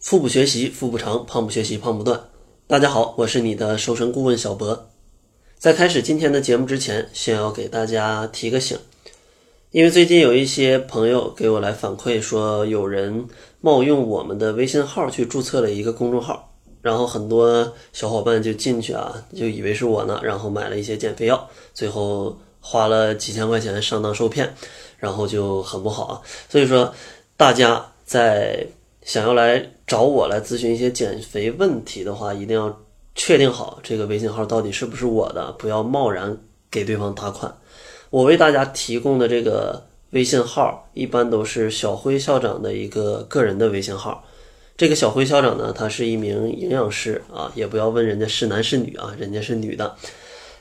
腹部学习，腹部长；胖不学习，胖不断。大家好，我是你的瘦身顾问小博。在开始今天的节目之前，先要给大家提个醒，因为最近有一些朋友给我来反馈说，有人冒用我们的微信号去注册了一个公众号，然后很多小伙伴就进去啊，就以为是我呢，然后买了一些减肥药，最后花了几千块钱上当受骗，然后就很不好啊。所以说，大家在想要来找我来咨询一些减肥问题的话，一定要确定好这个微信号到底是不是我的，不要贸然给对方打款。我为大家提供的这个微信号，一般都是小辉校长的一个个人的微信号。这个小辉校长呢，他是一名营养师啊，也不要问人家是男是女啊，人家是女的。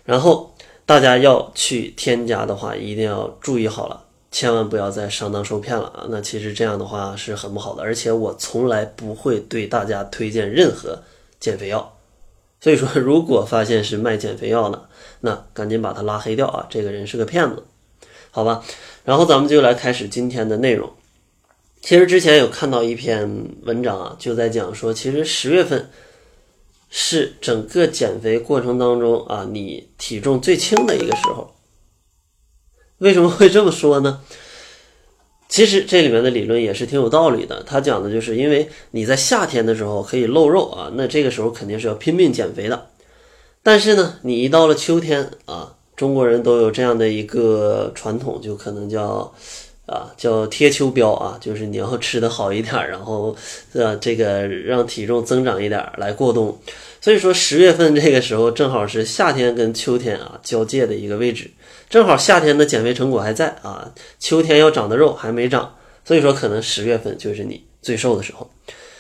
然后大家要去添加的话，一定要注意好了。千万不要再上当受骗了啊！那其实这样的话是很不好的，而且我从来不会对大家推荐任何减肥药。所以说，如果发现是卖减肥药的，那赶紧把他拉黑掉啊！这个人是个骗子，好吧？然后咱们就来开始今天的内容。其实之前有看到一篇文章啊，就在讲说，其实十月份是整个减肥过程当中啊，你体重最轻的一个时候。为什么会这么说呢？其实这里面的理论也是挺有道理的。他讲的就是因为你在夏天的时候可以露肉啊，那这个时候肯定是要拼命减肥的。但是呢，你一到了秋天啊，中国人都有这样的一个传统，就可能叫啊叫贴秋膘啊，就是你要吃的好一点，然后呃这个让体重增长一点来过冬。所以说十月份这个时候正好是夏天跟秋天啊交界的一个位置。正好夏天的减肥成果还在啊，秋天要长的肉还没长，所以说可能十月份就是你最瘦的时候。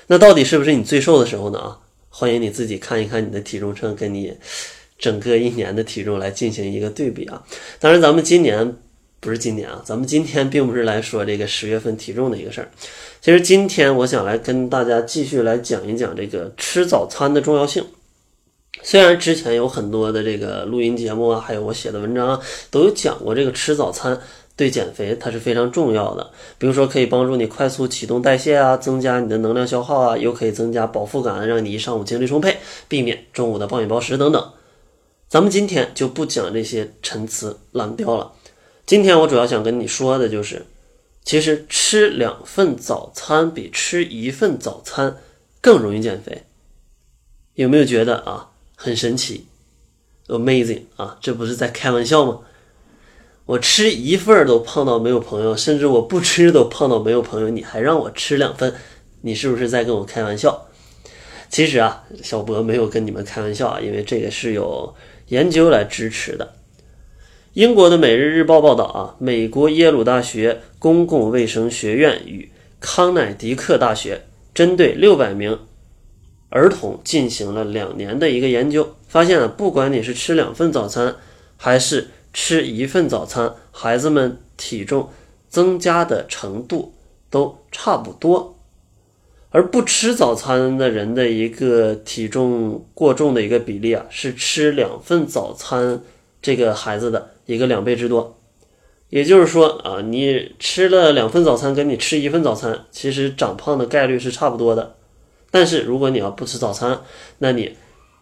那到底是不是你最瘦的时候呢？啊，欢迎你自己看一看你的体重秤，跟你整个一年的体重来进行一个对比啊。当然，咱们今年不是今年啊，咱们今天并不是来说这个十月份体重的一个事儿。其实今天我想来跟大家继续来讲一讲这个吃早餐的重要性。虽然之前有很多的这个录音节目啊，还有我写的文章啊，都有讲过这个吃早餐对减肥它是非常重要的。比如说可以帮助你快速启动代谢啊，增加你的能量消耗啊，又可以增加饱腹感，让你一上午精力充沛，避免中午的暴饮暴食等等。咱们今天就不讲这些陈词滥调了。今天我主要想跟你说的就是，其实吃两份早餐比吃一份早餐更容易减肥。有没有觉得啊？很神奇，amazing 啊！这不是在开玩笑吗？我吃一份都胖到没有朋友，甚至我不吃都胖到没有朋友，你还让我吃两份，你是不是在跟我开玩笑？其实啊，小博没有跟你们开玩笑啊，因为这个是有研究来支持的。英国的《每日日报》报道啊，美国耶鲁大学公共卫生学院与康乃狄克大学针对六百名。儿童进行了两年的一个研究，发现啊，不管你是吃两份早餐，还是吃一份早餐，孩子们体重增加的程度都差不多。而不吃早餐的人的一个体重过重的一个比例啊，是吃两份早餐这个孩子的一个两倍之多。也就是说啊，你吃了两份早餐，跟你吃一份早餐，其实长胖的概率是差不多的。但是如果你要不吃早餐，那你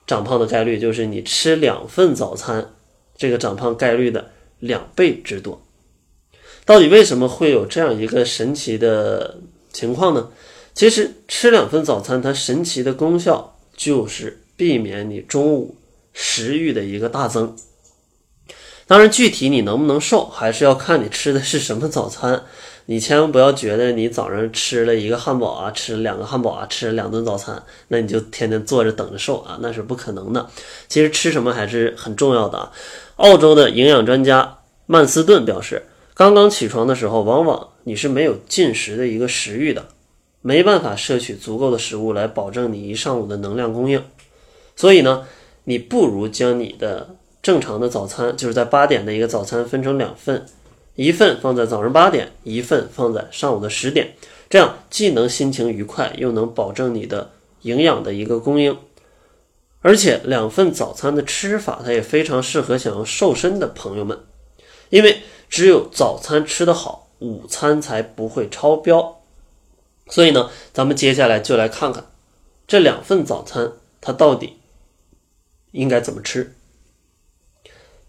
长胖的概率就是你吃两份早餐，这个长胖概率的两倍之多。到底为什么会有这样一个神奇的情况呢？其实吃两份早餐，它神奇的功效就是避免你中午食欲的一个大增。当然，具体你能不能瘦，还是要看你吃的是什么早餐。你千万不要觉得你早上吃了一个汉堡啊，吃了两个汉堡啊，吃了两顿早餐，那你就天天坐着等着瘦啊，那是不可能的。其实吃什么还是很重要的啊。澳洲的营养专家曼斯顿表示，刚刚起床的时候，往往你是没有进食的一个食欲的，没办法摄取足够的食物来保证你一上午的能量供应。所以呢，你不如将你的正常的早餐，就是在八点的一个早餐分成两份。一份放在早上八点，一份放在上午的十点，这样既能心情愉快，又能保证你的营养的一个供应。而且两份早餐的吃法，它也非常适合想要瘦身的朋友们，因为只有早餐吃得好，午餐才不会超标。所以呢，咱们接下来就来看看这两份早餐它到底应该怎么吃。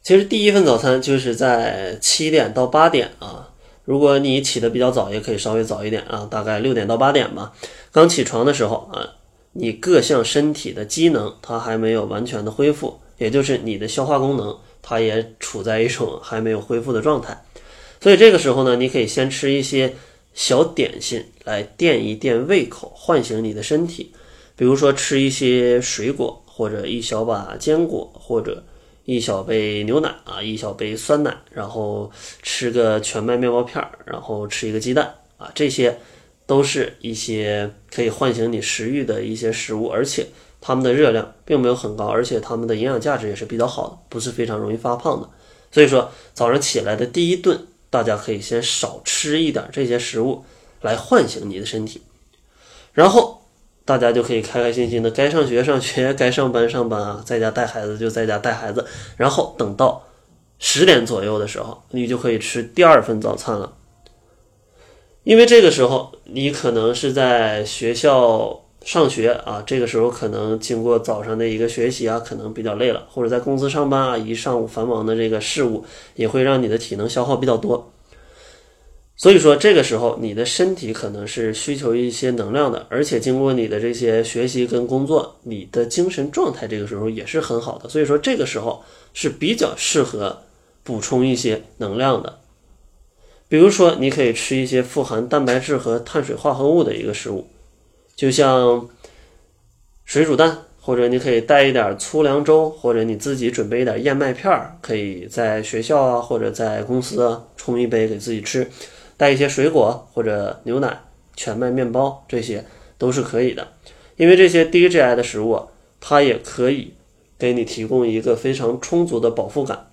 其实第一份早餐就是在七点到八点啊，如果你起得比较早，也可以稍微早一点啊，大概六点到八点吧。刚起床的时候啊，你各项身体的机能它还没有完全的恢复，也就是你的消化功能它也处在一种还没有恢复的状态。所以这个时候呢，你可以先吃一些小点心来垫一垫胃口，唤醒你的身体。比如说吃一些水果，或者一小把坚果，或者。一小杯牛奶啊，一小杯酸奶，然后吃个全麦面包片儿，然后吃一个鸡蛋啊，这些都是一些可以唤醒你食欲的一些食物，而且它们的热量并没有很高，而且它们的营养价值也是比较好的，不是非常容易发胖的。所以说早上起来的第一顿，大家可以先少吃一点这些食物来唤醒你的身体，然后。大家就可以开开心心的，该上学上学，该上班上班啊，在家带孩子就在家带孩子，然后等到十点左右的时候，你就可以吃第二份早餐了。因为这个时候你可能是在学校上学啊，这个时候可能经过早上的一个学习啊，可能比较累了，或者在公司上班啊，一上午繁忙的这个事务也会让你的体能消耗比较多。所以说，这个时候你的身体可能是需求一些能量的，而且经过你的这些学习跟工作，你的精神状态这个时候也是很好的。所以说，这个时候是比较适合补充一些能量的。比如说，你可以吃一些富含蛋白质和碳水化合物的一个食物，就像水煮蛋，或者你可以带一点粗粮粥，或者你自己准备一点燕麦片儿，可以在学校啊或者在公司啊冲一杯给自己吃。带一些水果或者牛奶、全麦面包，这些都是可以的。因为这些低 GI 的食物，它也可以给你提供一个非常充足的饱腹感，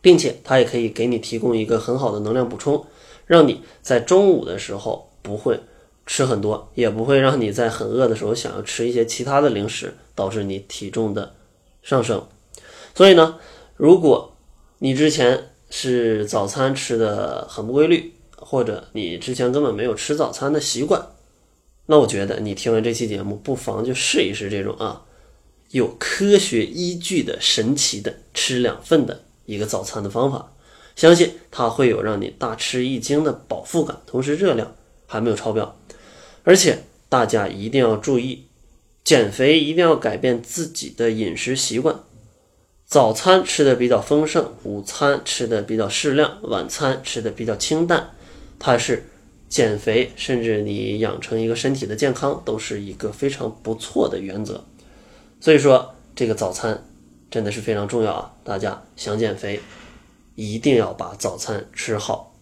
并且它也可以给你提供一个很好的能量补充，让你在中午的时候不会吃很多，也不会让你在很饿的时候想要吃一些其他的零食，导致你体重的上升。所以呢，如果你之前是早餐吃的很不规律，或者你之前根本没有吃早餐的习惯，那我觉得你听完这期节目，不妨就试一试这种啊有科学依据的神奇的吃两份的一个早餐的方法，相信它会有让你大吃一惊的饱腹感，同时热量还没有超标。而且大家一定要注意，减肥一定要改变自己的饮食习惯，早餐吃的比较丰盛，午餐吃的比较适量，晚餐吃的比较清淡。它是减肥，甚至你养成一个身体的健康，都是一个非常不错的原则。所以说，这个早餐真的是非常重要啊！大家想减肥，一定要把早餐吃好。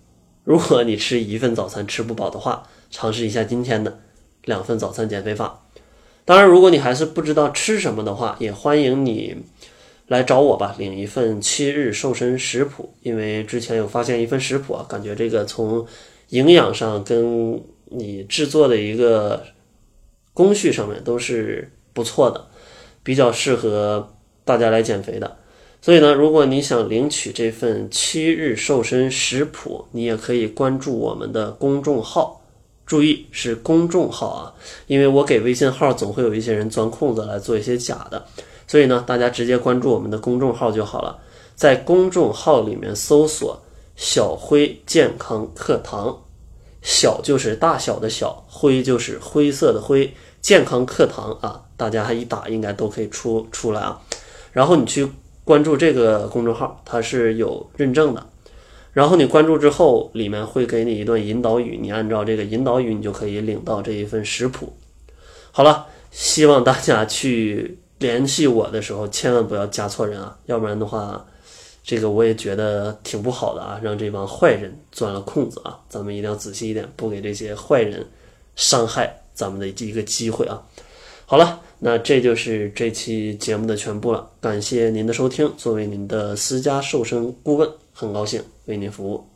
如果你吃一份早餐吃不饱的话，尝试一下今天的两份早餐减肥法。当然，如果你还是不知道吃什么的话，也欢迎你来找我吧，领一份七日瘦身食谱。因为之前有发现一份食谱啊，感觉这个从营养上跟你制作的一个工序上面都是不错的，比较适合大家来减肥的。所以呢，如果你想领取这份七日瘦身食谱，你也可以关注我们的公众号。注意是公众号啊，因为我给微信号总会有一些人钻空子来做一些假的，所以呢，大家直接关注我们的公众号就好了。在公众号里面搜索。小辉健康课堂，小就是大小的小，灰就是灰色的灰。健康课堂啊，大家一打应该都可以出出来啊。然后你去关注这个公众号，它是有认证的。然后你关注之后，里面会给你一段引导语，你按照这个引导语，你就可以领到这一份食谱。好了，希望大家去联系我的时候，千万不要加错人啊，要不然的话。这个我也觉得挺不好的啊，让这帮坏人钻了空子啊！咱们一定要仔细一点，不给这些坏人伤害咱们的一个机会啊！好了，那这就是这期节目的全部了，感谢您的收听。作为您的私家瘦身顾问，很高兴为您服务。